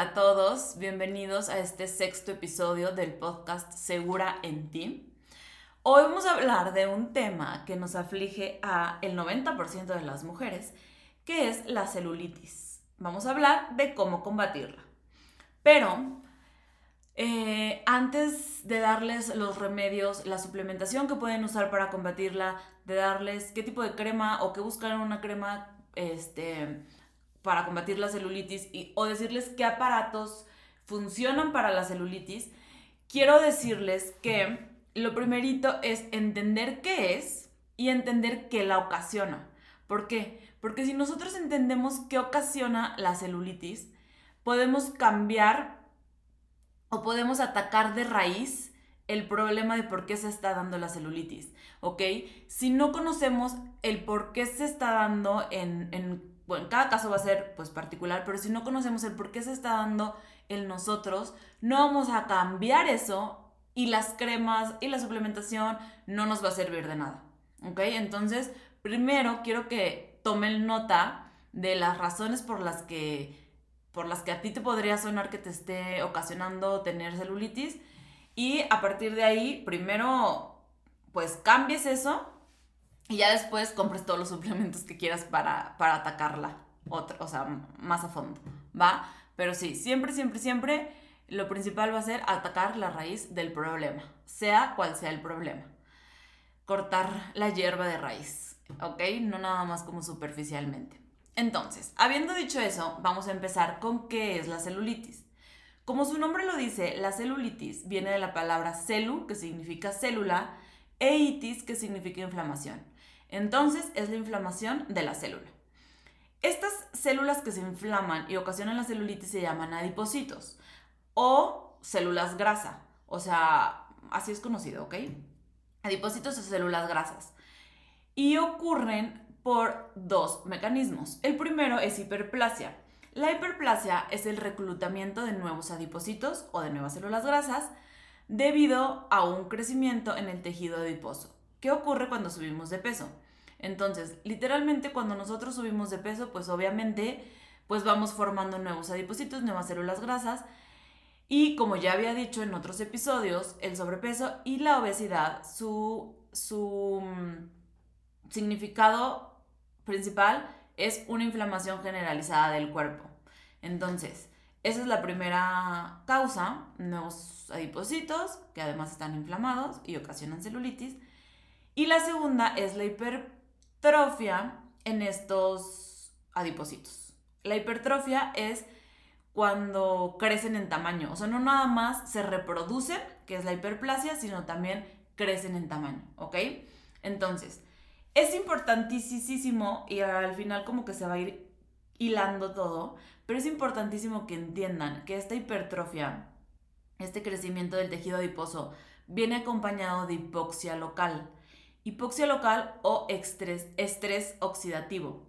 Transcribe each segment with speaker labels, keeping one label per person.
Speaker 1: Hola a todos, bienvenidos a este sexto episodio del podcast Segura en ti. Hoy vamos a hablar de un tema que nos aflige a el 90% de las mujeres, que es la celulitis. Vamos a hablar de cómo combatirla. Pero eh, antes de darles los remedios, la suplementación que pueden usar para combatirla, de darles qué tipo de crema o qué buscar en una crema este, para combatir la celulitis y, o decirles qué aparatos funcionan para la celulitis, quiero decirles que lo primerito es entender qué es y entender qué la ocasiona. ¿Por qué? Porque si nosotros entendemos qué ocasiona la celulitis, podemos cambiar o podemos atacar de raíz el problema de por qué se está dando la celulitis, ¿ok? Si no conocemos el por qué se está dando en, en bueno, cada caso va a ser pues particular, pero si no conocemos el por qué se está dando en nosotros, no vamos a cambiar eso y las cremas y la suplementación no nos va a servir de nada, ¿ok? Entonces, primero quiero que tomen nota de las razones por las que por las que a ti te podría sonar que te esté ocasionando tener celulitis y a partir de ahí, primero pues cambies eso y ya después compres todos los suplementos que quieras para, para atacarla, o sea, más a fondo, ¿va? Pero sí, siempre, siempre, siempre lo principal va a ser atacar la raíz del problema, sea cual sea el problema. Cortar la hierba de raíz, ¿ok? No nada más como superficialmente. Entonces, habiendo dicho eso, vamos a empezar con qué es la celulitis. Como su nombre lo dice, la celulitis viene de la palabra celu, que significa célula, e itis, que significa inflamación. Entonces es la inflamación de la célula. Estas células que se inflaman y ocasionan la celulitis se llaman adipocitos o células grasa. O sea, así es conocido, ¿ok? Adipocitos o células grasas. Y ocurren por dos mecanismos. El primero es hiperplasia. La hiperplasia es el reclutamiento de nuevos adipocitos o de nuevas células grasas debido a un crecimiento en el tejido adiposo. ¿Qué ocurre cuando subimos de peso? Entonces, literalmente cuando nosotros subimos de peso, pues obviamente, pues vamos formando nuevos adipocitos, nuevas células grasas. Y como ya había dicho en otros episodios, el sobrepeso y la obesidad, su, su mm, significado principal es una inflamación generalizada del cuerpo. Entonces, esa es la primera causa, nuevos adipocitos que además están inflamados y ocasionan celulitis. Y la segunda es la hipertrofia en estos adipocitos. La hipertrofia es cuando crecen en tamaño, o sea, no nada más se reproducen, que es la hiperplasia, sino también crecen en tamaño, ¿ok? Entonces, es importantísimo y al final como que se va a ir hilando todo, pero es importantísimo que entiendan que esta hipertrofia, este crecimiento del tejido adiposo, viene acompañado de hipoxia local hipoxia local o estrés, oxidativo.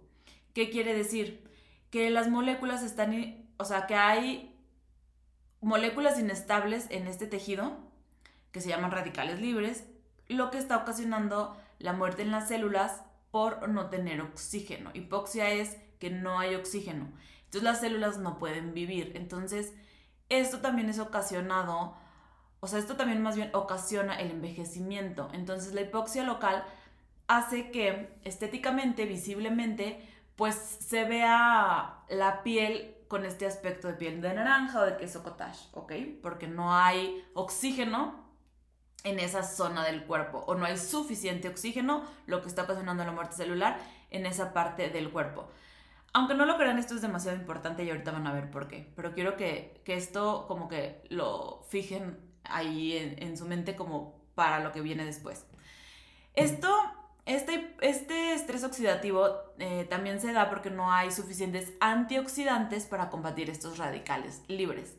Speaker 1: ¿Qué quiere decir? Que las moléculas están, o sea, que hay moléculas inestables en este tejido, que se llaman radicales libres, lo que está ocasionando la muerte en las células por no tener oxígeno. Hipoxia es que no hay oxígeno. Entonces las células no pueden vivir. Entonces, esto también es ocasionado o sea, esto también más bien ocasiona el envejecimiento. Entonces la hipoxia local hace que estéticamente, visiblemente, pues se vea la piel con este aspecto de piel de naranja o de queso cottage, ¿ok? Porque no hay oxígeno en esa zona del cuerpo o no hay suficiente oxígeno, lo que está ocasionando la muerte celular en esa parte del cuerpo. Aunque no lo crean, esto es demasiado importante y ahorita van a ver por qué. Pero quiero que, que esto como que lo fijen ahí en, su mente como para lo que viene después. Esto, este, este estrés oxidativo eh, también se da porque no hay suficientes antioxidantes para combatir estos radicales libres.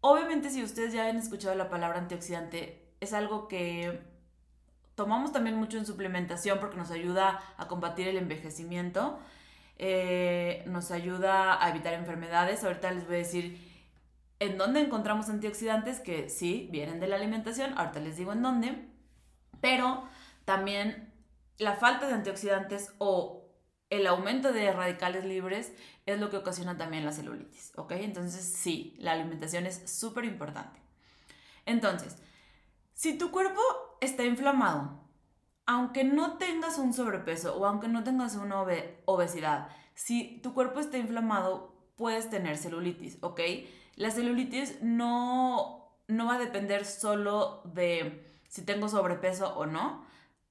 Speaker 1: Obviamente si ustedes ya han escuchado la palabra antioxidante, es algo que tomamos también mucho en suplementación porque nos ayuda a combatir el envejecimiento, eh, nos ayuda a evitar enfermedades. Ahorita les voy a decir ¿En dónde encontramos antioxidantes? Que sí, vienen de la alimentación, ahorita les digo en dónde, pero también la falta de antioxidantes o el aumento de radicales libres es lo que ocasiona también la celulitis, ¿ok? Entonces sí, la alimentación es súper importante. Entonces, si tu cuerpo está inflamado, aunque no tengas un sobrepeso o aunque no tengas una obesidad, si tu cuerpo está inflamado, puedes tener celulitis, ¿ok? La celulitis no, no va a depender solo de si tengo sobrepeso o no,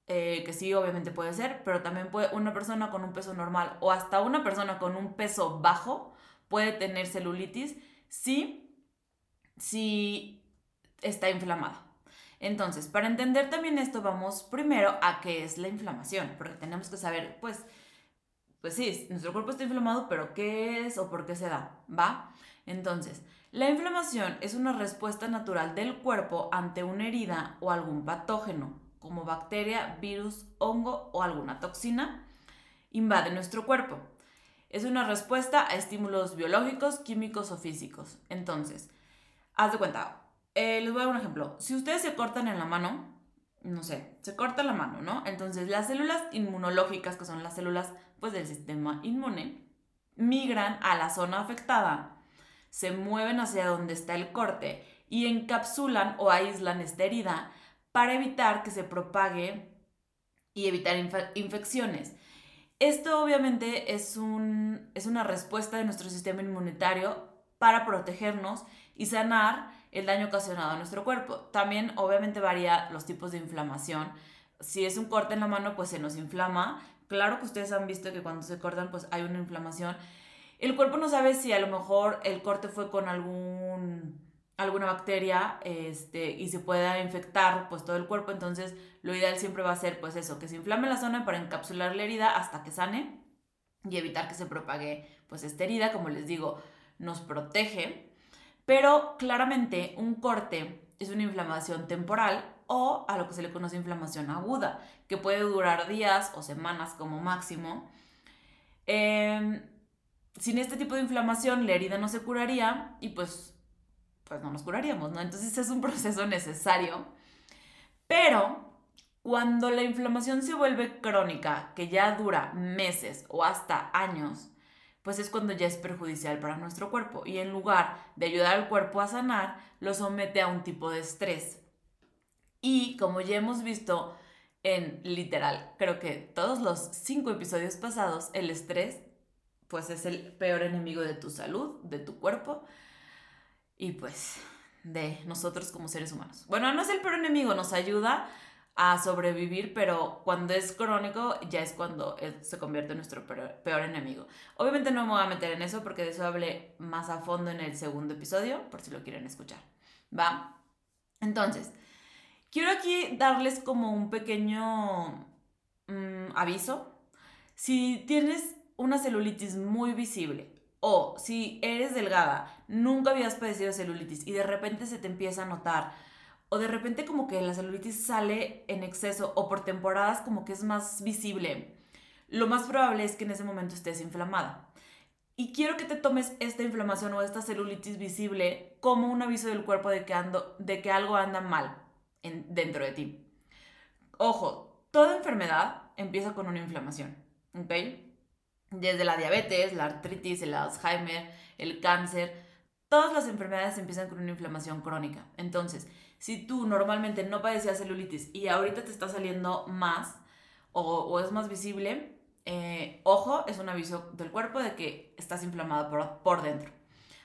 Speaker 1: eh, que sí, obviamente puede ser, pero también puede una persona con un peso normal o hasta una persona con un peso bajo puede tener celulitis si, si está inflamada. Entonces, para entender también esto, vamos primero a qué es la inflamación, porque tenemos que saber, pues, pues sí, nuestro cuerpo está inflamado, pero ¿qué es o por qué se da? ¿Va? Entonces, la inflamación es una respuesta natural del cuerpo ante una herida o algún patógeno, como bacteria, virus, hongo o alguna toxina, invade nuestro cuerpo. Es una respuesta a estímulos biológicos, químicos o físicos. Entonces, haz de cuenta, eh, les voy a dar un ejemplo. Si ustedes se cortan en la mano, no sé, se corta la mano, ¿no? Entonces las células inmunológicas, que son las células pues del sistema inmune, migran a la zona afectada, se mueven hacia donde está el corte y encapsulan o aíslan esta herida para evitar que se propague y evitar infecciones. Esto obviamente es, un, es una respuesta de nuestro sistema inmunitario para protegernos y sanar el daño ocasionado a nuestro cuerpo. También obviamente varía los tipos de inflamación. Si es un corte en la mano, pues se nos inflama. Claro que ustedes han visto que cuando se cortan, pues hay una inflamación. El cuerpo no sabe si a lo mejor el corte fue con algún alguna bacteria este, y se pueda infectar pues todo el cuerpo, entonces lo ideal siempre va a ser pues eso, que se inflame la zona para encapsular la herida hasta que sane y evitar que se propague pues esta herida, como les digo, nos protege. Pero claramente un corte es una inflamación temporal o a lo que se le conoce inflamación aguda, que puede durar días o semanas como máximo. Em, sin este tipo de inflamación la herida no se curaría y pues, pues no nos curaríamos, ¿no? Entonces es un proceso necesario. Pero cuando la inflamación se vuelve crónica, que ya dura meses o hasta años, pues es cuando ya es perjudicial para nuestro cuerpo y en lugar de ayudar al cuerpo a sanar, lo somete a un tipo de estrés. Y como ya hemos visto en literal, creo que todos los cinco episodios pasados, el estrés pues es el peor enemigo de tu salud, de tu cuerpo y pues de nosotros como seres humanos. Bueno, no es el peor enemigo, nos ayuda a sobrevivir, pero cuando es crónico ya es cuando se convierte en nuestro peor, enemigo. Obviamente no me voy a meter en eso porque de eso hablé más a fondo en el segundo episodio, por si lo quieren escuchar. ¿Va? Entonces, quiero aquí darles como un pequeño mm, aviso. Si tienes una celulitis muy visible o si eres delgada, nunca habías padecido celulitis y de repente se te empieza a notar o de repente como que la celulitis sale en exceso o por temporadas como que es más visible, lo más probable es que en ese momento estés inflamada. Y quiero que te tomes esta inflamación o esta celulitis visible como un aviso del cuerpo de que, ando, de que algo anda mal en, dentro de ti. Ojo, toda enfermedad empieza con una inflamación, ¿ok? Desde la diabetes, la artritis, el Alzheimer, el cáncer, todas las enfermedades empiezan con una inflamación crónica. Entonces, si tú normalmente no padecías celulitis y ahorita te está saliendo más o, es más visible, eh, ojo, es un aviso del cuerpo de que estás inflamado por, por dentro.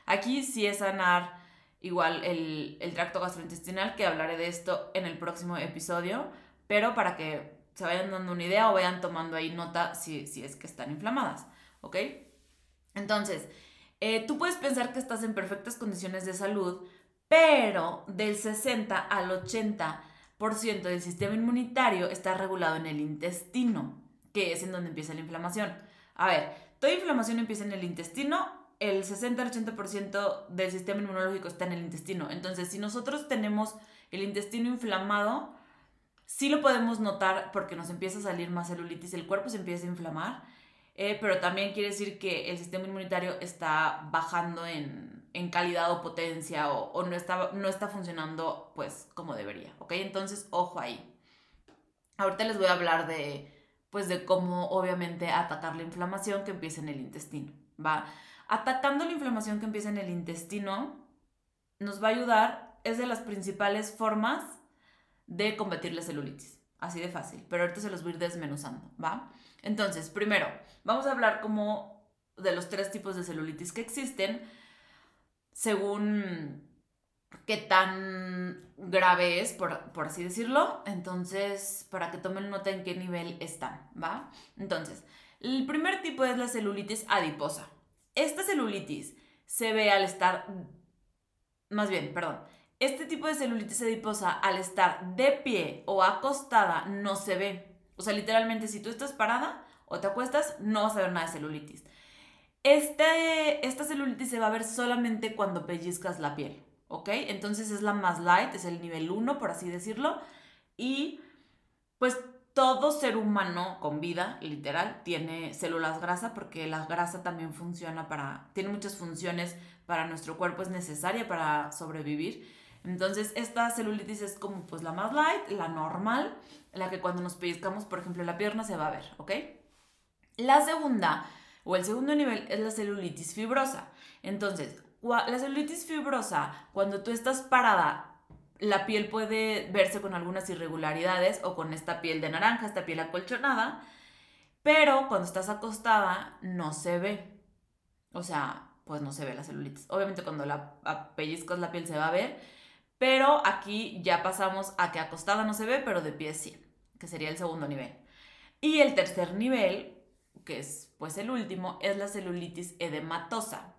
Speaker 1: Aquí sí es sanar igual el, el tracto gastrointestinal, que hablaré de esto en el próximo episodio, pero para que se vayan dando una idea o vayan tomando ahí nota si, si es que están inflamadas, ¿ok? Entonces, eh, tú puedes pensar que estás en perfectas condiciones de salud, pero del 60 al 80% del sistema inmunitario está regulado en el intestino, que es en donde empieza la inflamación. A ver, toda inflamación empieza en el intestino, el 60 al 80% del sistema inmunológico está en el intestino. Entonces, si nosotros tenemos el intestino inflamado, sí lo podemos notar porque nos empieza a salir más celulitis, el cuerpo se empieza a inflamar, eh, pero también quiere decir que el sistema inmunitario está bajando en, en calidad o potencia o, no, está, no está funcionando pues como debería, ¿ok? Entonces, ojo ahí. Ahorita les voy a hablar de pues de cómo obviamente atacar la inflamación que empieza en el intestino, ¿va? Atacando la inflamación que empieza en el intestino nos va a ayudar, es de las principales formas de combatir la celulitis, así de fácil, pero ahorita se los voy a ir desmenuzando, ¿va? Entonces, primero, vamos a hablar como de los tres tipos de celulitis que existen, según qué tan grave es, por, así decirlo. Entonces, para que tomen nota en qué nivel están, ¿va? Entonces, el primer tipo es la celulitis adiposa. Esta celulitis se ve al estar, más bien, perdón, este tipo de celulitis adiposa al estar de pie o acostada no se ve. O sea, literalmente, si tú estás parada o te acuestas, no vas a ver nada de celulitis. Este, esta celulitis se va a ver solamente cuando pellizcas la piel. ¿ok? Entonces es la más light, es el nivel 1, por así decirlo. Y pues todo ser humano con vida, literal, tiene células grasa porque la grasa también funciona para, tiene muchas funciones para nuestro cuerpo, es necesaria para sobrevivir. Entonces esta celulitis es como pues la más light, la normal, la que cuando nos pellizcamos, por ejemplo, la pierna se va a ver, ¿ok? La segunda o el segundo nivel es la celulitis fibrosa. Entonces, la celulitis fibrosa, cuando tú estás parada, la piel puede verse con algunas irregularidades o con esta piel de naranja, esta piel acolchonada, pero cuando estás acostada no se ve. O sea, pues no se ve la celulitis. Obviamente cuando la pellizcas la piel se va a ver, pero aquí ya pasamos a que acostada no se ve, pero de pie sí, que sería el segundo nivel. Y el tercer nivel, que es pues el último, es la celulitis edematosa.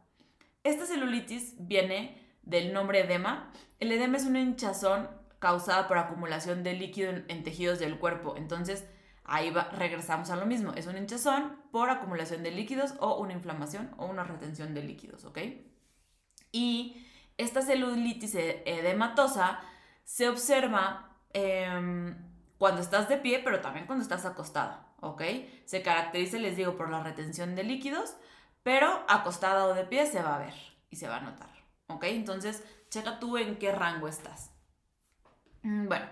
Speaker 1: Esta celulitis viene del nombre edema. El edema es una hinchazón causada por acumulación de líquido en, tejidos del cuerpo. Entonces, ahí regresamos a lo mismo. Es una hinchazón por acumulación de líquidos o una inflamación o una retención de líquidos, ¿ok? Y esta celulitis e-, edematosa se observa em, cuando estás de pie, pero también cuando estás acostada, ¿ok? Se caracteriza, les digo, por la retención de líquidos pero acostada o de pie se va a ver y se va a notar. ¿Ok? Entonces, checa tú en qué rango estás. Mm, bueno,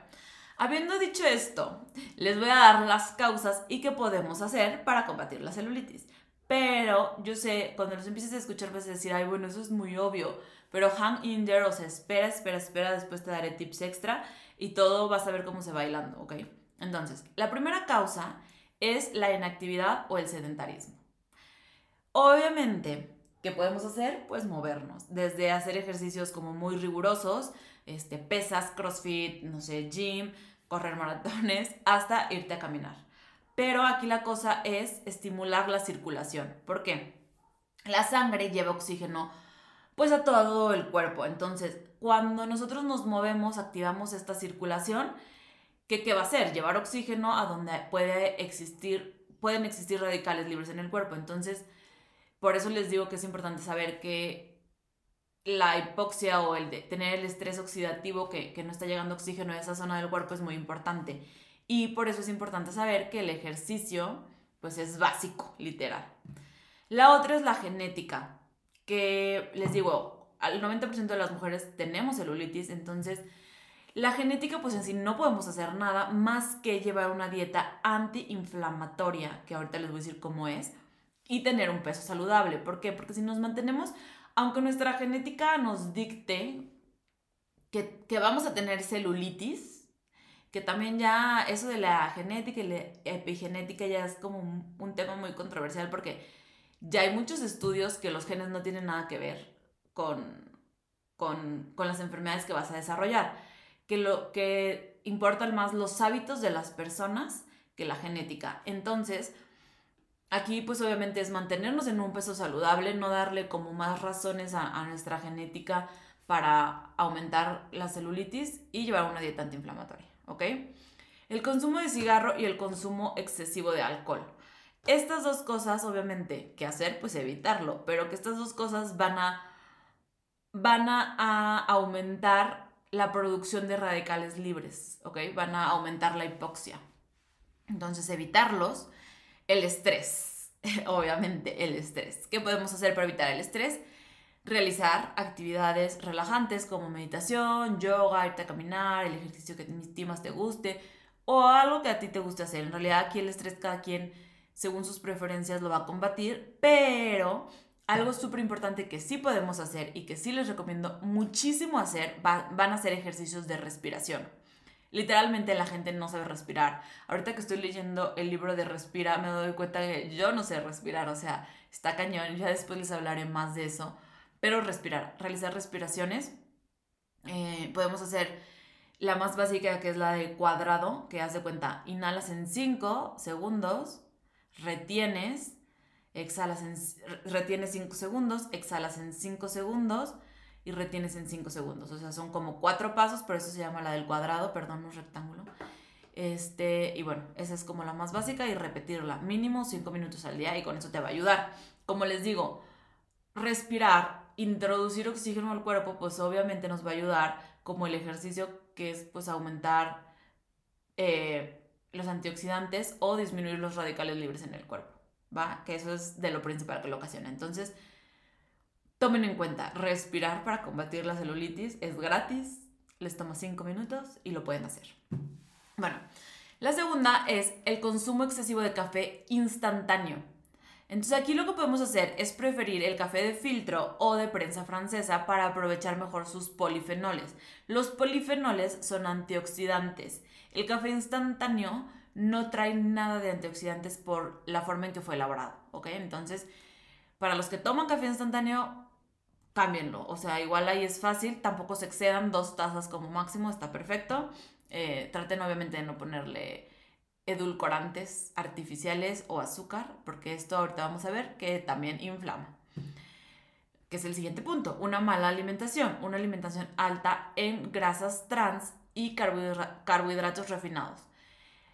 Speaker 1: habiendo dicho esto, les voy a dar las causas y qué podemos hacer para combatir la celulitis. Pero yo sé, cuando los empieces a escuchar vas a decir, ay, bueno, eso es muy obvio. Pero hang in there, o sea, espera, espera, espera, después te daré tips extra y todo vas a ver cómo se va bailando, ¿ok? Entonces, la primera causa es la inactividad o el sedentarismo. Obviamente, ¿qué podemos hacer? Pues movernos, desde hacer ejercicios como muy rigurosos, este, pesas, crossfit, no sé, gym, correr maratones, hasta irte a caminar. Pero aquí la cosa es estimular la circulación. ¿Por qué? La sangre lleva oxígeno pues a todo el cuerpo. Entonces, cuando nosotros nos movemos, activamos esta circulación, ¿qué, qué va a hacer? Llevar oxígeno a donde puede existir, pueden existir radicales libres en el cuerpo. Entonces, por eso les digo que es importante saber que la hipoxia o el de tener el estrés oxidativo que, no está llegando oxígeno a esa zona del cuerpo es muy importante. Y por eso es importante saber que el ejercicio pues es básico, literal. La otra es la genética, que les digo, al 90% de las mujeres tenemos celulitis, entonces la genética pues en sí no podemos hacer nada más que llevar una dieta antiinflamatoria, que ahorita les voy a decir cómo es y tener un peso saludable. ¿Por qué? Porque si nos mantenemos, aunque nuestra genética nos dicte que, vamos a tener celulitis, que también ya eso de la genética y la epigenética ya es como un, tema muy controversial porque ya hay muchos estudios que los genes no tienen nada que ver con, con, con las enfermedades que vas a desarrollar, que lo que importan más los hábitos de las personas que la genética. Entonces, Aquí pues obviamente es mantenernos en un peso saludable, no darle como más razones a, nuestra genética para aumentar la celulitis y llevar una dieta antiinflamatoria, ¿ok? El consumo de cigarro y el consumo excesivo de alcohol. Estas dos cosas, obviamente, ¿qué hacer? Pues evitarlo, pero que estas dos cosas van a, van a aumentar la producción de radicales libres, ¿ok? Van a aumentar la hipoxia. Entonces, evitarlos el estrés, obviamente el estrés. ¿Qué podemos hacer para evitar el estrés? Realizar actividades relajantes como meditación, yoga, irte a caminar, el ejercicio que más te guste, o algo que a ti te guste hacer. En realidad aquí el estrés cada quien, según sus preferencias, lo va a combatir, pero algo súper importante que sí podemos hacer y que sí les recomiendo muchísimo hacer van a ser ejercicios de respiración. Literalmente la gente no sabe respirar. Ahorita que estoy leyendo el libro de Respira, me doy cuenta que yo no sé respirar, o sea, está cañón, ya después les hablaré más de eso. Pero respirar, realizar respiraciones. Eh, podemos hacer la más básica que es la de cuadrado, que haz de cuenta, inhalas en 5 segundos, retienes, exhalas en, retienes 5 segundos, exhalas en 5 segundos y retienes en 5 segundos. O sea, son como cuatro pasos, por eso se llama la del cuadrado, perdón, no rectángulo. Este, y bueno, esa es como la más básica y repetirla mínimo 5 minutos al día y con eso te va a ayudar. Como les digo, respirar, introducir oxígeno al cuerpo, pues obviamente nos va a ayudar como el ejercicio que es pues aumentar eh, los antioxidantes o disminuir los radicales libres en el cuerpo, ¿va? Que eso es de lo principal que lo ocasiona. Entonces, Tomen en cuenta, respirar para combatir la celulitis es gratis, les toma 5 minutos y lo pueden hacer. Bueno, la segunda es el consumo excesivo de café instantáneo. Entonces aquí lo que podemos hacer es preferir el café de filtro o de prensa francesa para aprovechar mejor sus polifenoles. Los polifenoles son antioxidantes. El café instantáneo no trae nada de antioxidantes por la forma en que fue elaborado, ¿ok? Entonces, para los que toman café instantáneo, cámbienlo. O sea, igual ahí es fácil, tampoco se excedan dos tazas como máximo, está perfecto. Eh, traten obviamente de no ponerle edulcorantes artificiales o azúcar, porque esto ahorita vamos a ver que también inflama. Que es el siguiente punto, una mala alimentación, una alimentación alta en grasas trans y carbohidratos refinados.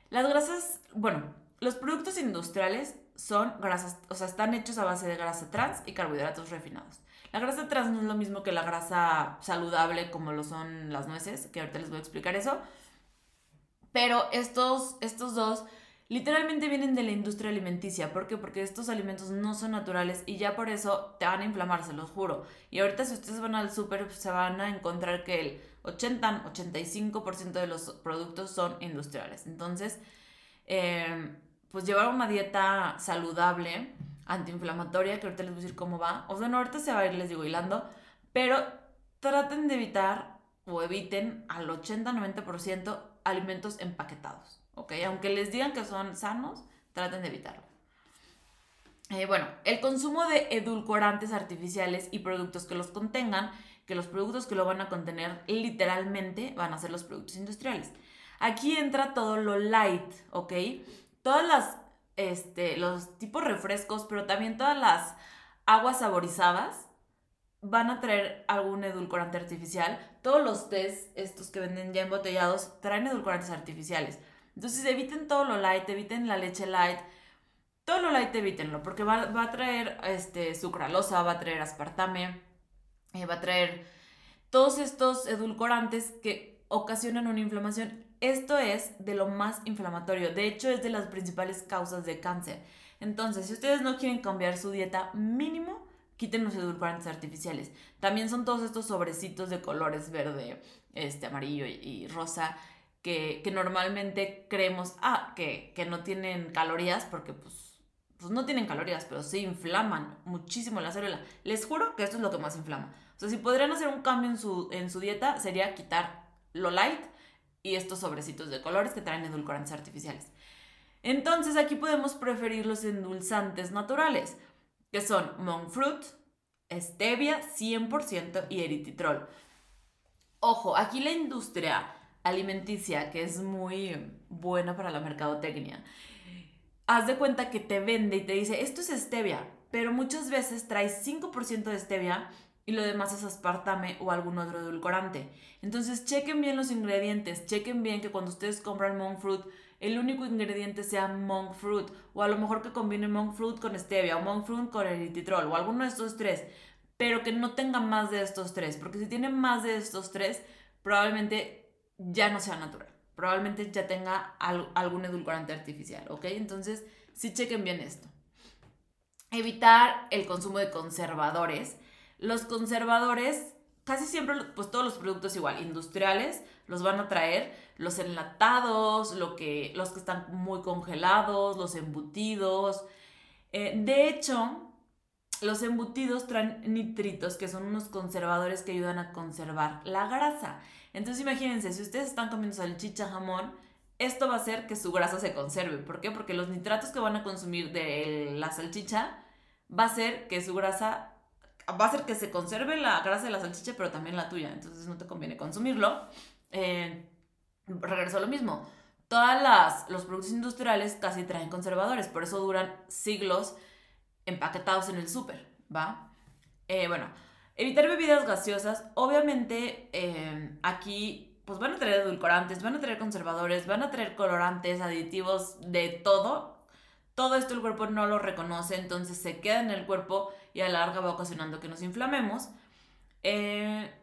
Speaker 1: Las grasas, bueno, los productos industriales son grasas, o sea, están hechos a base de grasa trans y carbohidratos refinados. La grasa trans no es lo mismo que la grasa saludable como lo son las nueces, que ahorita les voy a explicar eso. Pero estos, estos dos literalmente vienen de la industria alimenticia. ¿Por qué? Porque estos alimentos no son naturales y ya por eso te van a inflamar, se los juro. Y ahorita si ustedes van al súper se van a encontrar que el 80-85% de los productos son industriales. Entonces, eh, pues llevar una dieta saludable antiinflamatoria, que ahorita les voy a decir cómo va. O sea, no, ahorita se va a ir, les digo, hilando, pero traten de evitar o eviten al 80-90% alimentos empaquetados, ¿ok? Aunque les digan que son sanos, traten de evitarlo. Eh, bueno, el consumo de edulcorantes artificiales y productos que los contengan, que los productos que lo van a contener literalmente van a ser los productos industriales. Aquí entra todo lo light, ¿ok? Todas las este, los tipos refrescos, pero también todas las aguas saborizadas van a traer algún edulcorante artificial. Todos los tés, estos que venden ya embotellados, traen edulcorantes artificiales. Entonces eviten todo lo light, eviten la leche light. Todo lo light evítenlo, porque va, a traer este, sucralosa, va a traer aspartame, va a traer todos estos edulcorantes que ocasionan una inflamación esto es de lo más inflamatorio, de hecho es de las principales causas de cáncer. Entonces, si ustedes no quieren cambiar su dieta, mínimo quiten los edulcorantes artificiales. También son todos estos sobrecitos de colores verde, este, amarillo y, rosa que, normalmente creemos, ah, que, no tienen calorías porque pues, pues no tienen calorías, pero sí inflaman muchísimo la célula. Les juro que esto es lo que más inflama. O sea, si podrían hacer un cambio en su, en su dieta, sería quitar lo light y estos sobrecitos de colores que traen edulcorantes artificiales. Entonces aquí podemos preferir los endulzantes naturales, que son monk fruit, stevia 100% y eritritol. Ojo, aquí la industria alimenticia, que es muy buena para la mercadotecnia, haz de cuenta que te vende y te dice, esto es stevia, pero muchas veces trae 5% de stevia y lo demás es aspartame o algún otro edulcorante. Entonces chequen bien los ingredientes, chequen bien que cuando ustedes compran monk fruit, el único ingrediente sea monk fruit o a lo mejor que combine monk fruit con stevia o monk fruit con eritritol o alguno de estos tres, pero que no tenga más de estos tres, porque si tiene más de estos tres, probablemente ya no sea natural, probablemente ya tenga algún edulcorante artificial, ¿ok? Entonces, sí chequen bien esto. Evitar el consumo de conservadores los conservadores casi siempre, pues todos los productos igual, industriales, los van a traer, los enlatados, lo que, los que están muy congelados, los embutidos. Eh, de hecho, los embutidos traen nitritos, que son unos conservadores que ayudan a conservar la grasa. Entonces imagínense, si ustedes están comiendo salchicha, jamón, esto va a hacer que su grasa se conserve. ¿Por qué? Porque los nitratos que van a consumir de la salchicha va a hacer que su grasa va a hacer que se conserve la grasa de la salchicha, pero también la tuya. Entonces no te conviene consumirlo. Eh, regreso a lo mismo. Todos los productos industriales casi traen conservadores, por eso duran siglos empaquetados en el súper, ¿va? Eh, bueno, evitar bebidas gaseosas. Obviamente eh, aquí pues van a traer edulcorantes, van a traer conservadores, van a traer colorantes, aditivos, de todo. Todo esto el cuerpo no lo reconoce, entonces se queda en el cuerpo y a la larga va ocasionando que nos inflamemos. Eh,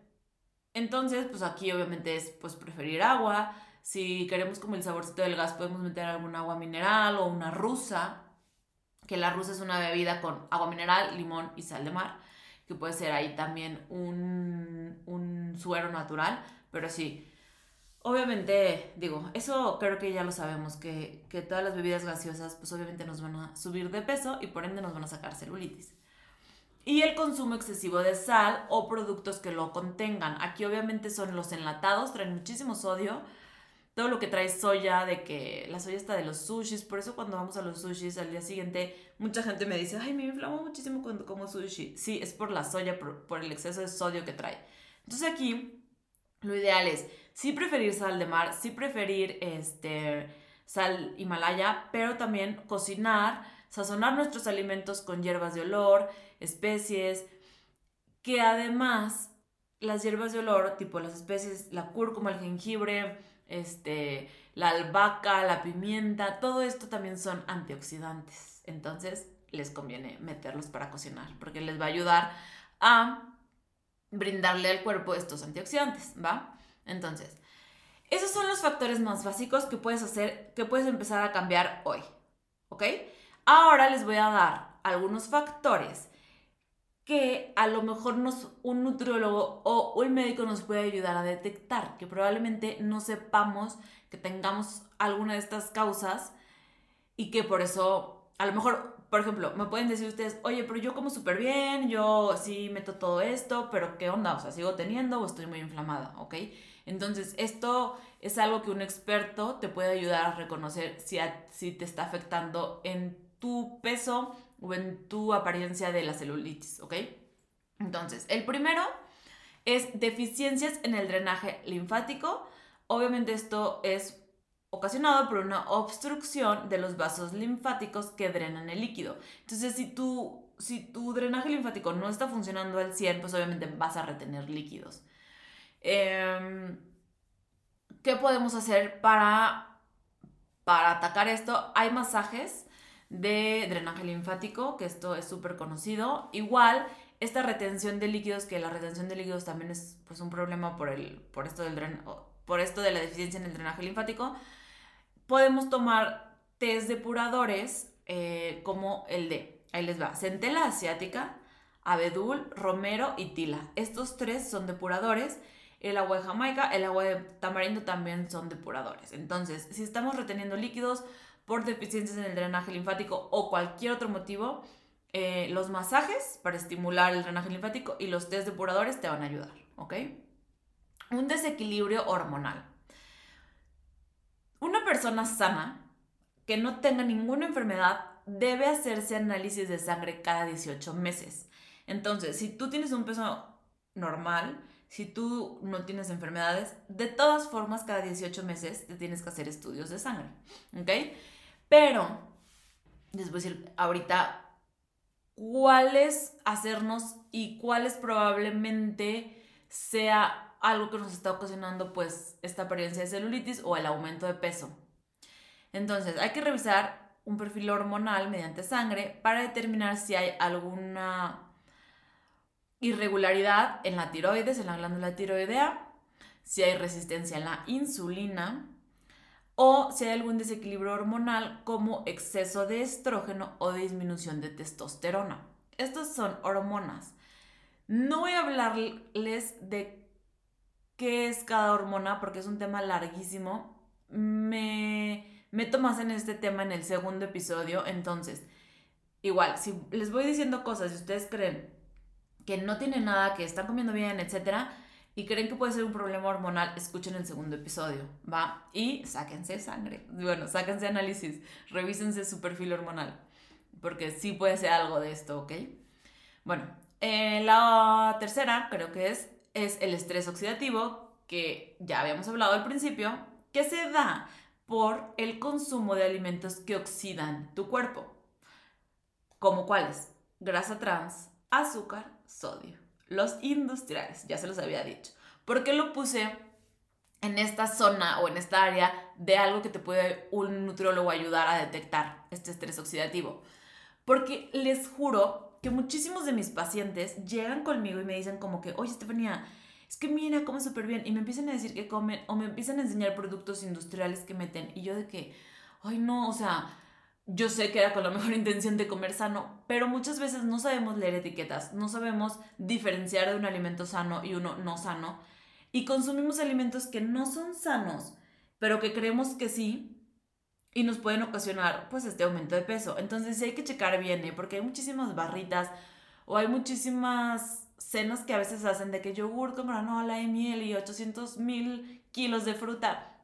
Speaker 1: entonces, pues aquí obviamente es pues preferir agua. Si queremos como el saborcito del gas, podemos meter algún agua mineral o una rusa, que la rusa es una bebida con agua mineral, limón y sal de mar, que puede ser ahí también un, un suero natural, pero sí, Obviamente, digo, eso creo que ya lo sabemos, que, que, todas las bebidas gaseosas pues obviamente nos van a subir de peso y por ende nos van a sacar celulitis y el consumo excesivo de sal o productos que lo contengan. Aquí obviamente son los enlatados, traen muchísimo sodio. Todo lo que trae soya, de que la soya está de los sushis, por eso cuando vamos a los sushis al día siguiente, mucha gente me dice, ay, me inflamo muchísimo cuando como sushi. Sí, es por la soya, por, por el exceso de sodio que trae. Entonces aquí, lo ideal es sí preferir sal de mar, sí preferir este, sal himalaya, pero también cocinar, sazonar nuestros alimentos con hierbas de olor, especies, que además las hierbas de olor, tipo las especies, la cúrcuma, el jengibre, este, la albahaca, la pimienta, todo esto también son antioxidantes. Entonces les conviene meterlos para cocinar porque les va a ayudar a brindarle al cuerpo estos antioxidantes, ¿va? Entonces, esos son los factores más básicos que puedes hacer, que puedes empezar a cambiar hoy, ¿ok? Ahora les voy a dar algunos factores que a lo mejor nos, un nutriólogo o un médico nos puede ayudar a detectar, que probablemente no sepamos que tengamos alguna de estas causas y que por eso, a lo mejor, por ejemplo, me pueden decir ustedes, oye, pero yo como súper bien, yo sí meto todo esto, pero ¿qué onda? O sea, sigo teniendo o estoy muy inflamada, ¿ok? Entonces, esto es algo que un experto te puede ayudar a reconocer si, si te está afectando en tu peso o en tu apariencia de la celulitis, ¿ok? Entonces, el primero es deficiencias en el drenaje linfático. Obviamente esto es ocasionado por una obstrucción de los vasos linfáticos que drenan el líquido. Entonces, si tu, si tu drenaje linfático no está funcionando al 100, pues obviamente vas a retener líquidos. Em, ¿Qué podemos hacer para, para atacar esto? Hay masajes de drenaje linfático, que esto es súper conocido. Igual, esta retención de líquidos, que la retención de líquidos también es pues, un problema por, el, por, esto del por esto de la deficiencia en el drenaje linfático, podemos tomar test depuradores eh, como el de, ahí les va, centela asiática, abedul, romero y tila. Estos tres son depuradores. El agua de Jamaica, el agua de tamarindo también son depuradores. Entonces, si estamos reteniendo líquidos, por deficiencias en el drenaje linfático o cualquier otro motivo, eh, los masajes para estimular el drenaje linfático y los test depuradores te van a ayudar, ¿ok? Un desequilibrio hormonal. Una persona sana que no tenga ninguna enfermedad debe hacerse análisis de sangre cada 18 meses. Entonces, si tú tienes un peso normal, si tú no tienes enfermedades, de todas formas, cada 18 meses te tienes que hacer estudios de sangre, ¿ok? Pero a decir ahorita cuáles hacernos y cuáles probablemente sea algo que nos está ocasionando pues esta apariencia de celulitis o el aumento de peso. Entonces hay que revisar un perfil hormonal mediante sangre para determinar si hay alguna irregularidad en la tiroides, en la glándula tiroidea, si hay resistencia a la insulina, o si hay algún desequilibrio hormonal como exceso de estrógeno o disminución de testosterona. Estas son hormonas. No voy a hablarles de qué es cada hormona porque es un tema larguísimo. Me meto más en este tema en el segundo episodio. Entonces, igual, si les voy diciendo cosas y ustedes creen que no tienen nada, que están comiendo bien, etcétera, y creen que puede ser un problema hormonal, escuchen el segundo episodio, ¿va? Y sáquense sangre. Bueno, sáquense análisis, revísense su perfil hormonal, porque sí puede ser algo de esto, ¿ok? Bueno, eh, la tercera creo que es, es el estrés oxidativo, que ya habíamos hablado al principio, que se da por el consumo de alimentos que oxidan tu cuerpo. ¿Como cuáles? Grasa trans, azúcar, sodio. Los industriales, ya se los había dicho. ¿Por qué lo puse en esta zona o en esta área de algo que te puede un nutriólogo ayudar a detectar este estrés oxidativo? Porque les juro que muchísimos de mis pacientes llegan conmigo y me dicen como que, oye, Estefanía, es que mira, come súper bien. Y me empiezan a decir que comen o me empiezan a enseñar productos industriales que meten. Y yo de que, ay, no, o sea, yo sé que era con la mejor intención de comer sano, pero muchas veces no sabemos leer etiquetas, no sabemos diferenciar de un alimento sano y uno no sano, y consumimos alimentos que no son sanos, pero que creemos que sí, y nos pueden ocasionar pues este aumento de peso. Entonces sí hay que checar bien, ¿eh? porque hay muchísimas barritas o hay muchísimas cenas que a veces hacen de que yogur con granola y miel y 800 mil kilos de fruta,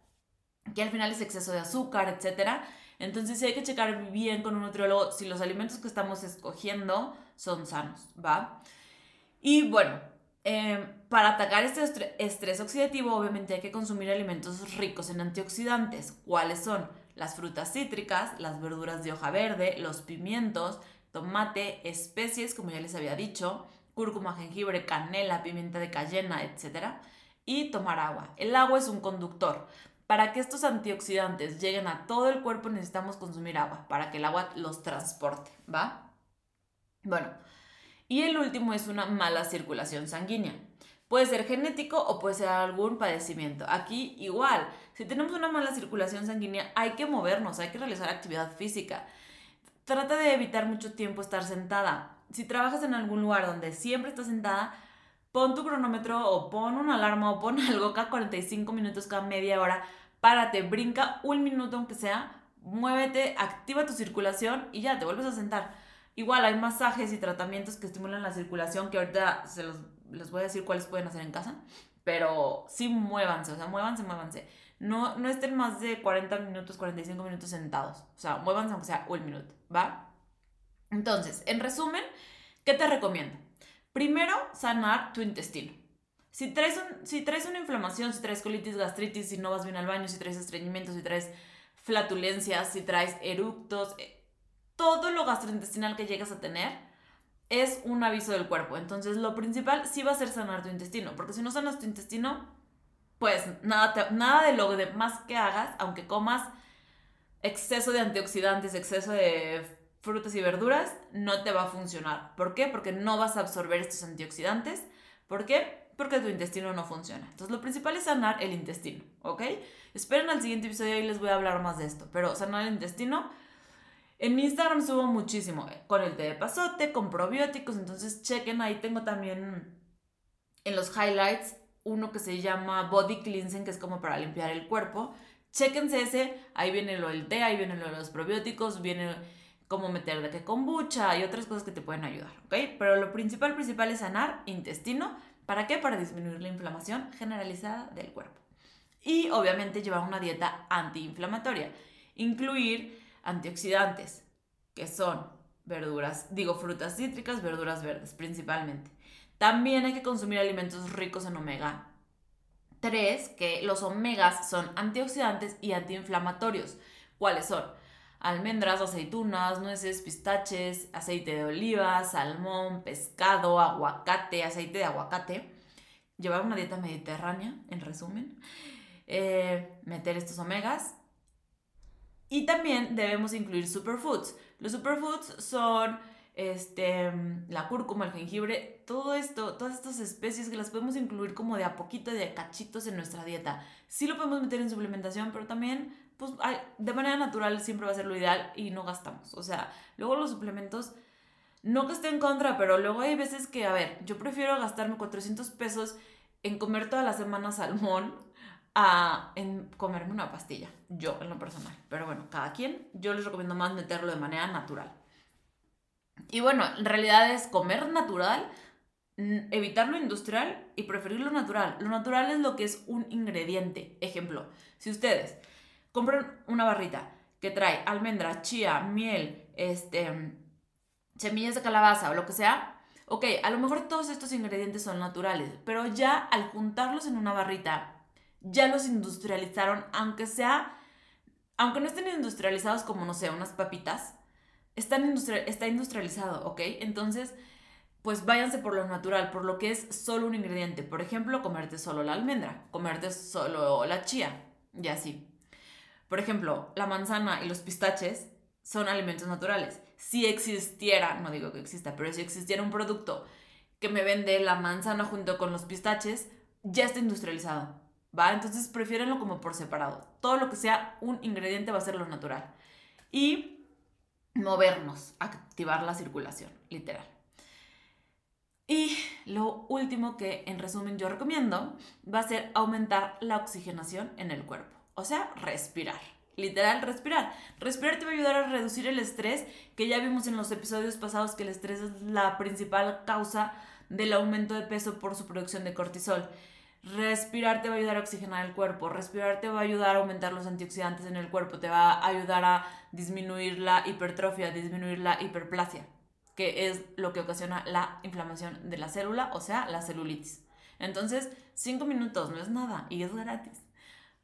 Speaker 1: que al final es exceso de azúcar, etcétera entonces hay que checar bien con un nutriólogo si los alimentos que estamos escogiendo son sanos, ¿va? Y bueno, em, para atacar este estrés oxidativo obviamente hay que consumir alimentos ricos en antioxidantes. ¿Cuáles son? Las frutas cítricas, las verduras de hoja verde, los pimientos, tomate, especies, como ya les había dicho, cúrcuma, jengibre, canela, pimienta de cayena, etc. Y tomar agua. El agua es un conductor. Para que estos antioxidantes lleguen a todo el cuerpo necesitamos consumir agua, para que el agua los transporte, ¿va? Bueno, y el último es una mala circulación sanguínea. Puede ser genético o puede ser algún padecimiento. Aquí igual, si tenemos una mala circulación sanguínea hay que movernos, hay que realizar actividad física. Trata de evitar mucho tiempo estar sentada. Si trabajas en algún lugar donde siempre estás sentada, pon tu cronómetro o pon una alarma o pon algo cada 45 minutos, cada media hora, párate, brinca un minuto aunque sea, muévete, activa tu circulación y ya te vuelves a sentar. Igual hay masajes y tratamientos que estimulan la circulación que ahorita se los, les voy a decir cuáles pueden hacer en casa, pero sí muévanse, o sea, muévanse, muévanse. No, no estén más de 40 minutos, 45 minutos sentados. O sea, muévanse aunque sea un minuto, ¿va? Entonces, en resumen, ¿qué te recomiendo? Primero, sanar tu intestino. Si traes, una inflamación, si traes colitis, gastritis, si no vas bien al baño, si traes estreñimiento, si traes flatulencias, si traes eructos, eh, todo lo gastrointestinal que llegas a tener es un aviso del cuerpo. Entonces, lo principal sí va a ser sanar tu intestino, porque si no sanas tu intestino, pues nada, nada de lo demás que hagas, aunque comas exceso de antioxidantes, exceso de frutas y verduras, no te va a funcionar. ¿Por qué? Porque no vas a absorber estos antioxidantes. ¿Por qué? Porque tu intestino no funciona. Entonces lo principal es sanar el intestino, ¿ok? Esperen al siguiente episodio y les voy a hablar más de esto. Pero sanar el intestino, en mi Instagram subo muchísimo eh, con el té de pasote, con probióticos, entonces chequen, ahí tengo también en los highlights uno que se llama Body Cleansing, que es como para limpiar el cuerpo. Chequense ese, ahí viene lo del té, ahí viene lo de los probióticos, viene cómo meter de qué kombucha y otras cosas que te pueden ayudar, ¿ok? Pero lo principal, principal es sanar intestino. ¿Para qué? Para disminuir la inflamación generalizada del cuerpo. Y obviamente llevar una dieta antiinflamatoria. Incluir antioxidantes, que son verduras, digo frutas cítricas, verduras verdes principalmente. También hay que consumir alimentos ricos en omega 3, que los omegas son antioxidantes y antiinflamatorios. ¿Cuáles son? Almendras, aceitunas, nueces, pistaches, aceite de oliva, salmón, pescado, aguacate, aceite de aguacate. Llevar una dieta mediterránea, en resumen. Eh, meter estos omegas. Y también debemos incluir superfoods. Los superfoods son este, la cúrcuma, el jengibre, todo esto, todas estas especies que las podemos incluir como de a poquito, de cachitos en nuestra dieta. Sí lo podemos meter en suplementación, pero también pues de manera natural siempre va a ser lo ideal y no gastamos. O sea, luego los suplementos no que esté en contra, pero luego hay veces que, a ver, yo prefiero gastarme 400 pesos en comer toda la semana salmón a en comerme una pastilla, yo en lo personal. Pero bueno, cada quien, yo les recomiendo más meterlo de manera natural. Y bueno, en realidad es comer natural, evitar lo industrial y preferir lo natural. Lo natural es lo que es un ingrediente. Ejemplo, si ustedes compran una barrita que trae almendra, chía, miel, este, semillas de calabaza o lo que sea, ok, a lo mejor todos estos ingredientes son naturales, pero ya al juntarlos en una barrita, ya los industrializaron, aunque sea, aunque no estén industrializados como, no sé, unas papitas, están está industrializado, ¿ok? Entonces, pues váyanse por lo natural, por lo que es solo un ingrediente. Por ejemplo, comerte solo la almendra, comerte solo la chía, y así. Por ejemplo, la manzana y los pistaches son alimentos naturales. Si existiera, no digo que exista, pero si existiera un producto que me vende la manzana junto con los pistaches, ya está industrializado. ¿Va? Entonces prefiérenlo como por separado. Todo lo que sea un ingrediente va a ser lo natural. Y movernos, activar la circulación, literal. Y lo último que en resumen yo recomiendo va a ser aumentar la oxigenación en el cuerpo. O sea, respirar. Literal, respirar. Respirar te va a ayudar a reducir el estrés, que ya vimos en los episodios pasados que el estrés es la principal causa del aumento de peso por su producción de cortisol. Respirar te va a ayudar a oxigenar el cuerpo, respirar te va a ayudar a aumentar los antioxidantes en el cuerpo, te va a ayudar a disminuir la hipertrofia, disminuir la hiperplasia, que es lo que ocasiona la inflamación de la célula, o sea, la celulitis. Entonces, cinco minutos no es nada y es gratis.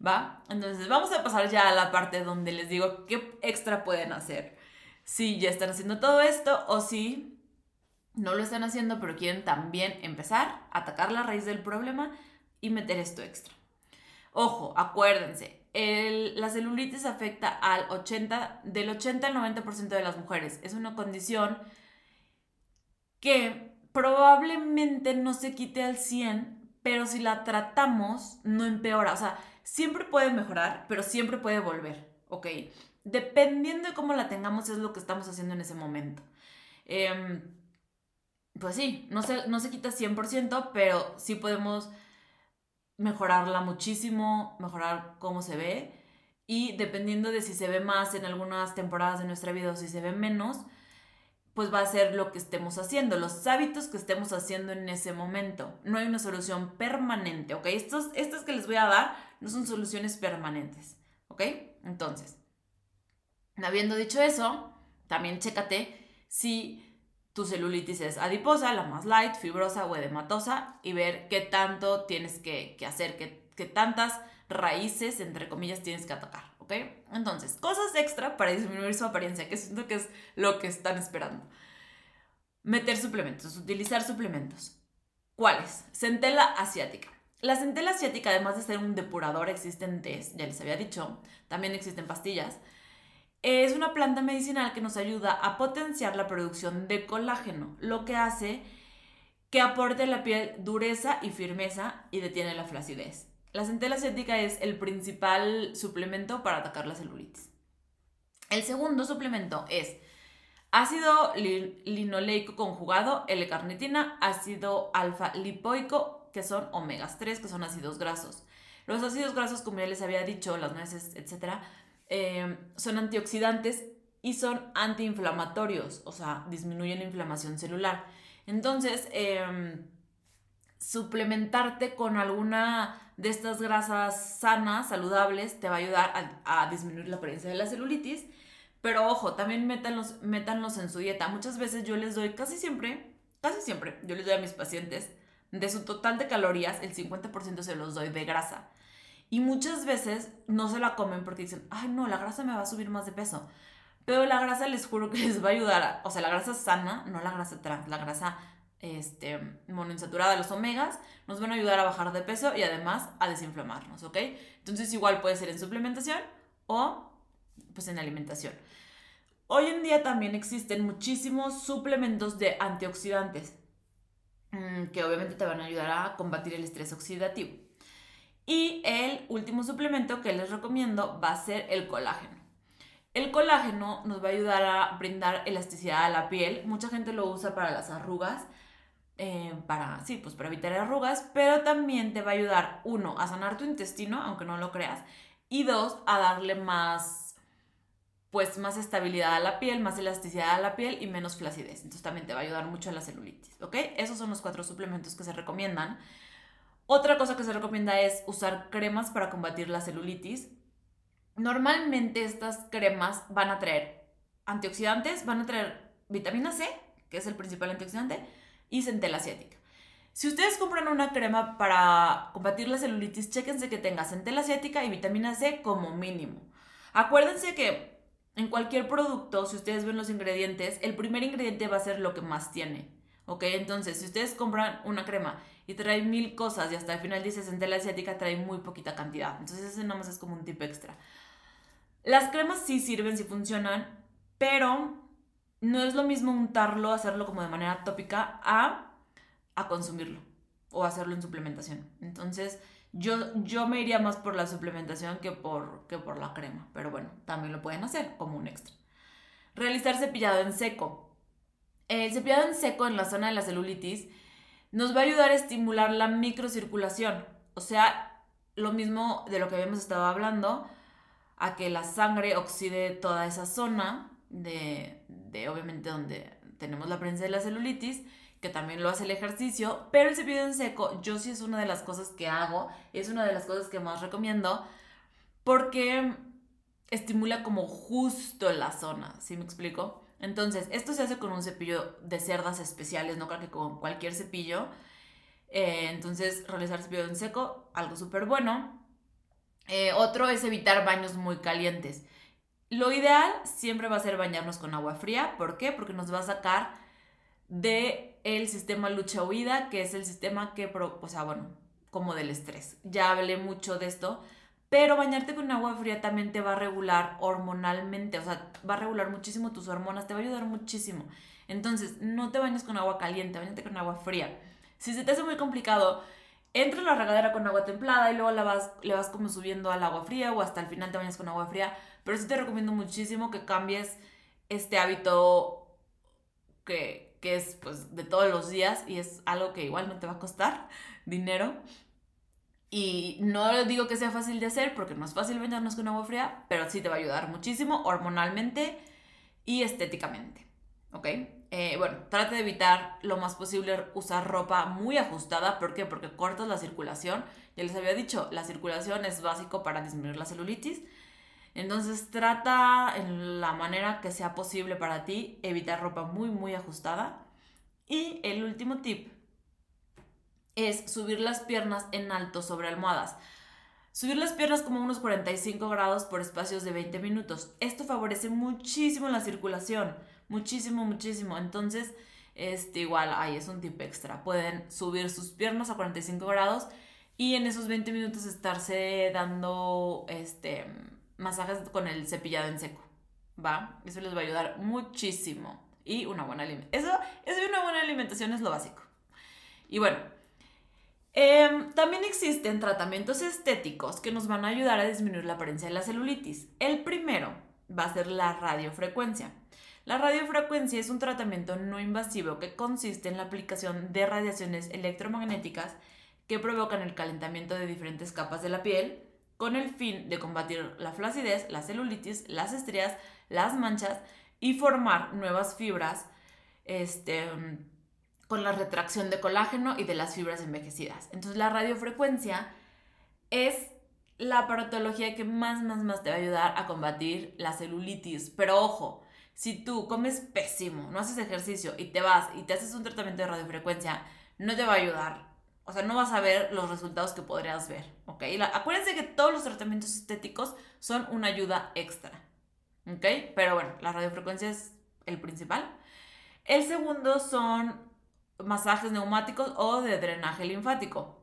Speaker 1: ¿Va? Entonces, vamos a pasar ya a la parte donde les digo qué extra pueden hacer. Si ya están haciendo todo esto o si no lo están haciendo, pero quieren también empezar a atacar la raíz del problema y meter esto extra. Ojo, acuérdense, la celulitis afecta al 80, del 80 al 90% de las mujeres. Es una condición que probablemente no se quite al 100, pero si la tratamos, no empeora. O sea, siempre puede mejorar, pero siempre puede volver, ¿ok? Dependiendo de cómo la tengamos, es lo que estamos haciendo en ese momento. Em, pues sí, no se, no se quita 100%, pero sí podemos mejorarla muchísimo, mejorar cómo se ve y dependiendo de si se ve más en algunas temporadas de nuestra vida o si se ve menos, pues va a ser lo que estemos haciendo, los hábitos que estemos haciendo en ese momento. No hay una solución permanente, ¿ok? Estos, estas que les voy a dar no son soluciones permanentes, ¿ok? Entonces, habiendo dicho eso, también chécate si tu celulitis es adiposa, la más light, fibrosa o edematosa y ver qué tanto tienes que, hacer, qué, qué, tantas raíces, entre comillas, tienes que atacar, ¿ok? Entonces, cosas extra para disminuir su apariencia, que siento que es lo que están esperando. Meter suplementos, utilizar suplementos. ¿Cuáles? Centela asiática. La centela asiática, además de ser un depurador, existente, ya les había dicho, también existen pastillas es una planta medicinal que nos ayuda a potenciar la producción de colágeno, lo que hace que aporte a la piel dureza y firmeza y detiene la flacidez. La centella asiática es el principal suplemento para atacar la celulitis. El segundo suplemento es ácido linoleico conjugado, L-carnitina, ácido alfa lipoico, que son omegas 3, que son ácidos grasos. Los ácidos grasos, como ya les había dicho, las nueces, etcétera, Em, son antioxidantes y son antiinflamatorios, o sea, disminuyen la inflamación celular. Entonces, em, suplementarte con alguna de estas grasas sanas, saludables, te va a ayudar a, disminuir la apariencia de la celulitis. Pero ojo, también métanlos, métanlos en su dieta. Muchas veces yo les doy, casi siempre, casi siempre, yo les doy a mis pacientes, de su total de calorías, el 50% se los doy de grasa. Y muchas veces no se la comen porque dicen, ay no, la grasa me va a subir más de peso. Pero la grasa les juro que les va a ayudar, o sea, la grasa sana, no la grasa trans, la grasa este, monoinsaturada, los omegas, nos van a ayudar a bajar de peso y además a desinflamarnos, ¿ok? Entonces igual puede ser en suplementación o pues en alimentación. Hoy en día también existen muchísimos suplementos de antioxidantes mm, que obviamente te van a ayudar a combatir el estrés oxidativo. Y el último suplemento que les recomiendo va a ser el colágeno. El colágeno nos va a ayudar a brindar elasticidad a la piel. Mucha gente lo usa para las arrugas, eh, para, sí, pues para evitar arrugas, pero también te va a ayudar, uno, a sanar tu intestino, aunque no lo creas, y dos, a darle más, pues más estabilidad a la piel, más elasticidad a la piel y menos flacidez. Entonces también te va a ayudar mucho a la celulitis, ¿ok? Esos son los cuatro suplementos que se recomiendan. Otra cosa que se recomienda es usar cremas para combatir la celulitis. Normalmente estas cremas van a traer antioxidantes, van a traer vitamina C, que es el principal antioxidante, y centella asiática. Si ustedes compran una crema para combatir la celulitis, chéquense que tenga centella asiática y vitamina C como mínimo. Acuérdense que en cualquier producto, si ustedes ven los ingredientes, el primer ingrediente va a ser lo que más tiene. ¿Ok? Entonces, si ustedes compran una crema y trae mil cosas y hasta el final dice centella asiática, trae muy poquita cantidad. Entonces, ese nomás es como un tip extra. Las cremas sí sirven, sí funcionan, pero no es lo mismo untarlo, hacerlo como de manera tópica, a, a consumirlo o hacerlo en suplementación. Entonces, yo, yo me iría más por la suplementación que por, que por la crema, pero bueno, también lo pueden hacer como un extra. Realizar cepillado en seco. El cepillado en seco en la zona de la celulitis nos va a ayudar a estimular la microcirculación, o sea, lo mismo de lo que habíamos estado hablando, a que la sangre oxide toda esa zona de, de obviamente donde tenemos la presencia de la celulitis, que también lo hace el ejercicio, pero el cepillo en seco yo sí es una de las cosas que hago, es una de las cosas que más recomiendo, porque estimula como justo la zona, ¿sí me explico? Entonces, esto se hace con un cepillo de cerdas especiales, no creo que con cualquier cepillo. Eh, entonces, realizar cepillo en seco, algo súper bueno. Eh, otro es evitar baños muy calientes. Lo ideal siempre va a ser bañarnos con agua fría. ¿Por qué? Porque nos va a sacar de el sistema lucha-huida, que es el sistema que, o sea, bueno, como del estrés. Ya hablé mucho de esto, pero bañarte con agua fría también te va a regular hormonalmente, o sea, va a regular muchísimo tus hormonas, te va a ayudar muchísimo. Entonces, no te bañes con agua caliente, bañate con agua fría. Si se te hace muy complicado, entra a la regadera con agua templada y luego la vas, le vas como subiendo al agua fría o hasta el final te bañas con agua fría. Pero sí te recomiendo muchísimo que cambies este hábito que, que es pues de todos los días y es algo que igual no te va a costar dinero. Y no digo que sea fácil de hacer porque no es fácil bañarnos con agua fría, pero sí te va a ayudar muchísimo hormonalmente y estéticamente. ¿Ok? Eh, bueno, trate de evitar lo más posible usar ropa muy ajustada. ¿Por qué? Porque cortas la circulación. Ya les había dicho, la circulación es básico para disminuir la celulitis. Entonces trata en la manera que sea posible para ti evitar ropa muy muy ajustada. Y el último tip es subir las piernas en alto sobre almohadas. Subir las piernas como unos 45 grados por espacios de 20 minutos. Esto favorece muchísimo la circulación, muchísimo, muchísimo. Entonces, este igual, ahí es un tip extra. Pueden subir sus piernas a 45 grados y en esos 20 minutos estarse dando este masajes con el cepillado en seco, ¿va? Eso les va a ayudar muchísimo. Y una buena alimentación. Eso, eso una buena alimentación es lo básico. Y bueno, em, también existen tratamientos estéticos que nos van a ayudar a disminuir la apariencia de la celulitis. El primero va a ser la radiofrecuencia. La radiofrecuencia es un tratamiento no invasivo que consiste en la aplicación de radiaciones electromagnéticas que provocan el calentamiento de diferentes capas de la piel con el fin de combatir la flacidez, la celulitis, las estrías, las manchas y formar nuevas fibras este, con la retracción de colágeno y de las fibras envejecidas. Entonces la radiofrecuencia es la aparatología que más, más, más te va a ayudar a combatir la celulitis. Pero ojo, si tú comes pésimo, no haces ejercicio y te vas y te haces un tratamiento de radiofrecuencia, no te va a ayudar o sea, no vas a ver los resultados que podrías ver, ¿ok? acuérdense que todos los tratamientos estéticos son una ayuda extra, ¿ok? Pero bueno, la radiofrecuencia es el principal. El segundo son masajes neumáticos o de drenaje linfático.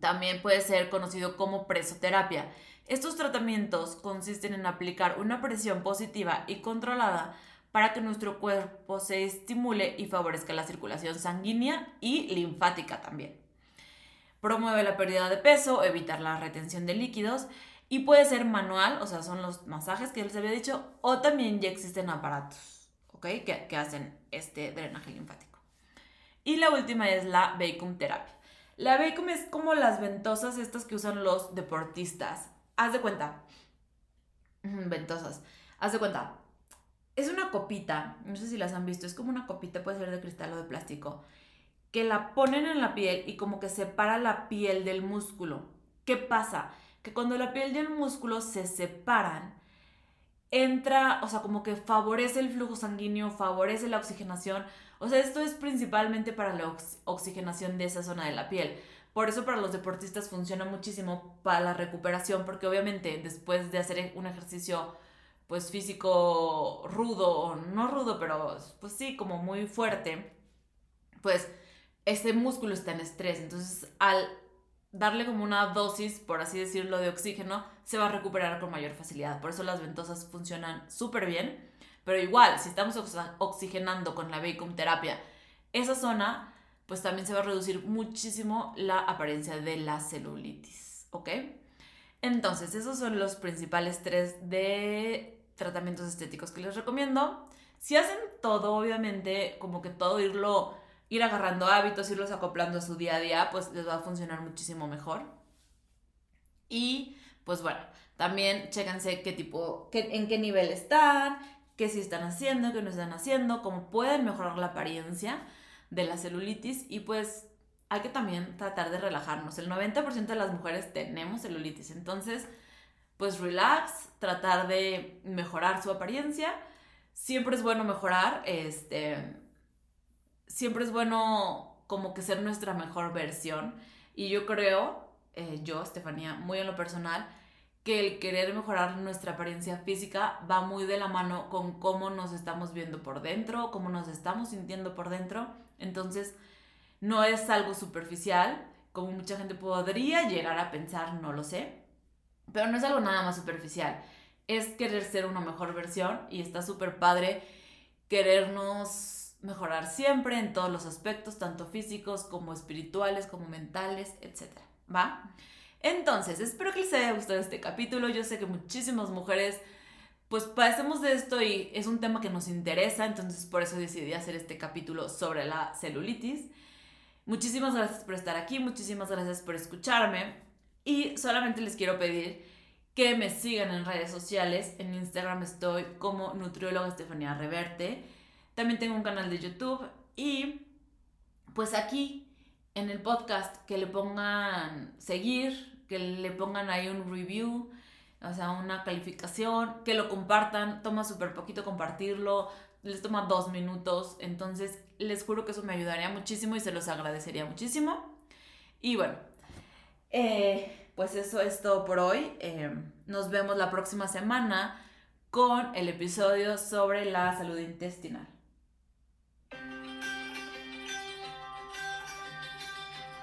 Speaker 1: También puede ser conocido como presoterapia. Estos tratamientos consisten en aplicar una presión positiva y controlada para que nuestro cuerpo se estimule y favorezca la circulación sanguínea y linfática también promueve la pérdida de peso, evitar la retención de líquidos. Y puede ser manual, o sea, son los masajes que les había dicho, o también ya existen aparatos, ¿ok? Que, que hacen este drenaje linfático. Y la última es la vacuum terapia. La vacuum es como las ventosas estas que usan los deportistas. Haz de cuenta. Ventosas. Haz de cuenta. Es una copita, no sé si las han visto, es como una copita, puede ser de cristal o de plástico, que la ponen en la piel y como que separa la piel del músculo. ¿Qué pasa? Que cuando la piel y el músculo se separan, entra, o sea, como que favorece el flujo sanguíneo, favorece la oxigenación. O sea, esto es principalmente para la oxigenación de esa zona de la piel. Por eso para los deportistas funciona muchísimo para la recuperación, porque obviamente después de hacer un ejercicio pues físico rudo, o no rudo, pero pues sí, como muy fuerte, pues ese músculo está en estrés. Entonces al darle como una dosis, por así decirlo, de oxígeno, se va a recuperar con mayor facilidad. Por eso las ventosas funcionan súper bien. Pero igual, si estamos oxigenando con la vacuum terapia esa zona, pues también se va a reducir muchísimo la apariencia de la celulitis. ¿Ok? Entonces, esos son los principales tres de tratamientos estéticos que les recomiendo. Si hacen todo, obviamente, como que todo irlo ir agarrando hábitos, irlos acoplando a su día a día, pues les va a funcionar muchísimo mejor. Y pues bueno, también chéquense qué tipo, en qué nivel están, qué sí están haciendo, qué no están haciendo, cómo pueden mejorar la apariencia de la celulitis y pues hay que también tratar de relajarnos. El 90% de las mujeres tenemos celulitis, entonces pues relax, tratar de mejorar su apariencia. Siempre es bueno mejorar, este, siempre es bueno como que ser nuestra mejor versión. Y yo creo, eh, yo, Estefanía, muy en lo personal, que el querer mejorar nuestra apariencia física va muy de la mano con cómo nos estamos viendo por dentro, cómo nos estamos sintiendo por dentro. Entonces, no es algo superficial, como mucha gente podría llegar a pensar, no lo sé, pero no es algo nada más superficial. Es querer ser una mejor versión y está súper padre querernos mejorar siempre en todos los aspectos, tanto físicos como espirituales, como mentales, etc. ¿Va? Entonces, espero que les haya gustado este capítulo. Yo sé que muchísimas mujeres pues padecemos de esto y es un tema que nos interesa, entonces por eso decidí hacer este capítulo sobre la celulitis. Muchísimas gracias por estar aquí, muchísimas gracias por escucharme y solamente les quiero pedir que me sigan en redes sociales. En Instagram estoy como nutrióloga Estefanía Reverte. También tengo un canal de YouTube y pues aquí en el podcast que le pongan seguir, que le pongan ahí un review, o sea, una calificación, que lo compartan, toma súper poquito compartirlo, les toma dos minutos, entonces les juro que eso me ayudaría muchísimo y se los agradecería muchísimo. Y bueno, eh, pues eso es todo por hoy. Eh, nos vemos la próxima semana con el episodio sobre la salud intestinal.